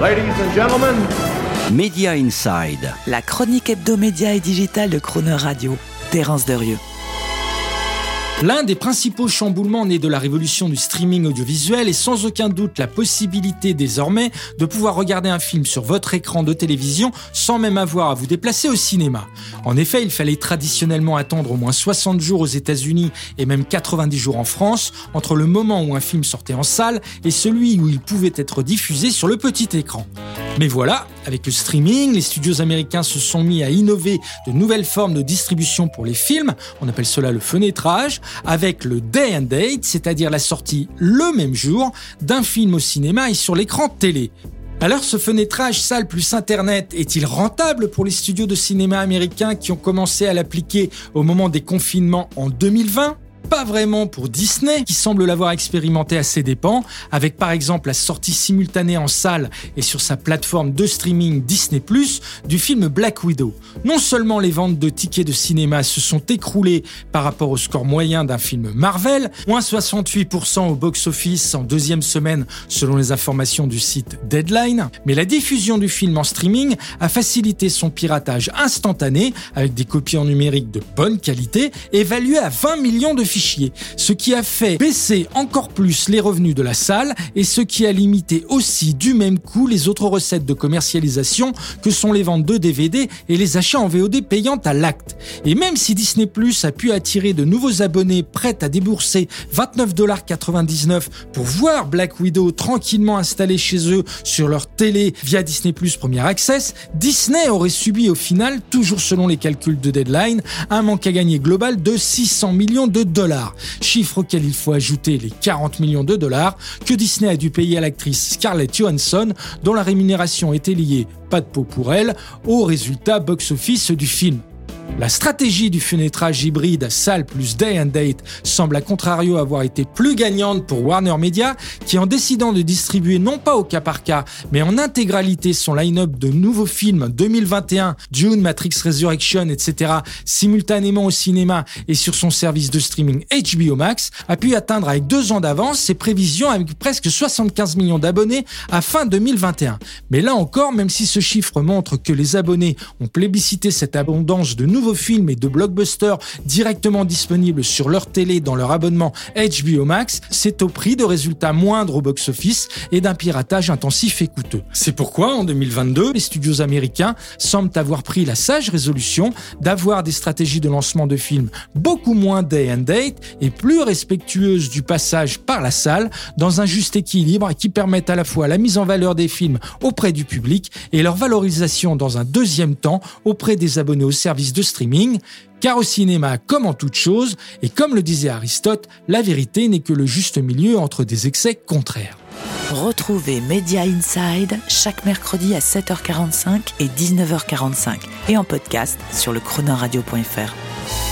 Ladies and gentlemen, Media Inside. La chronique hebdomédia et digitale de Croner Radio. Terence Derieux. L'un des principaux chamboulements nés de la révolution du streaming audiovisuel est sans aucun doute la possibilité désormais de pouvoir regarder un film sur votre écran de télévision sans même avoir à vous déplacer au cinéma. En effet, il fallait traditionnellement attendre au moins 60 jours aux États-Unis et même 90 jours en France entre le moment où un film sortait en salle et celui où il pouvait être diffusé sur le petit écran. Mais voilà, avec le streaming, les studios américains se sont mis à innover de nouvelles formes de distribution pour les films, on appelle cela le fenêtrage, avec le day and date, c'est-à-dire la sortie le même jour d'un film au cinéma et sur l'écran télé. Alors ce fenêtrage salle plus Internet est-il rentable pour les studios de cinéma américains qui ont commencé à l'appliquer au moment des confinements en 2020 pas vraiment pour Disney, qui semble l'avoir expérimenté à ses dépens, avec par exemple la sortie simultanée en salle et sur sa plateforme de streaming Disney ⁇ du film Black Widow. Non seulement les ventes de tickets de cinéma se sont écroulées par rapport au score moyen d'un film Marvel, moins 68% au box-office en deuxième semaine selon les informations du site Deadline, mais la diffusion du film en streaming a facilité son piratage instantané avec des copies en numérique de bonne qualité évaluées à 20 millions de ce qui a fait baisser encore plus les revenus de la salle et ce qui a limité aussi du même coup les autres recettes de commercialisation que sont les ventes de DVD et les achats en VOD payantes à l'acte. Et même si Disney Plus a pu attirer de nouveaux abonnés prêts à débourser 29,99$ pour voir Black Widow tranquillement installé chez eux sur leur télé via Disney Plus Premier Access, Disney aurait subi au final, toujours selon les calculs de Deadline, un manque à gagner global de 600 millions de dollars chiffre auquel il faut ajouter les 40 millions de dollars que Disney a dû payer à l'actrice Scarlett Johansson, dont la rémunération était liée, pas de peau pour elle, au résultat box-office du film. La stratégie du fenêtrage hybride salle plus day and date semble à contrario avoir été plus gagnante pour Warner Media qui en décidant de distribuer non pas au cas par cas mais en intégralité son line-up de nouveaux films 2021, Dune, Matrix Resurrection, etc. simultanément au cinéma et sur son service de streaming HBO Max a pu atteindre avec deux ans d'avance ses prévisions avec presque 75 millions d'abonnés à fin 2021. Mais là encore, même si ce chiffre montre que les abonnés ont plébiscité cette abondance de nouveaux nouveaux films et de blockbusters directement disponibles sur leur télé dans leur abonnement HBO Max, c'est au prix de résultats moindres au box-office et d'un piratage intensif et coûteux. C'est pourquoi, en 2022, les studios américains semblent avoir pris la sage résolution d'avoir des stratégies de lancement de films beaucoup moins day and date et plus respectueuses du passage par la salle dans un juste équilibre qui permettent à la fois la mise en valeur des films auprès du public et leur valorisation dans un deuxième temps auprès des abonnés au service de streaming, car au cinéma, comme en toute chose, et comme le disait Aristote, la vérité n'est que le juste milieu entre des excès contraires. Retrouvez Media Inside chaque mercredi à 7h45 et 19h45 et en podcast sur le chronoradio.fr.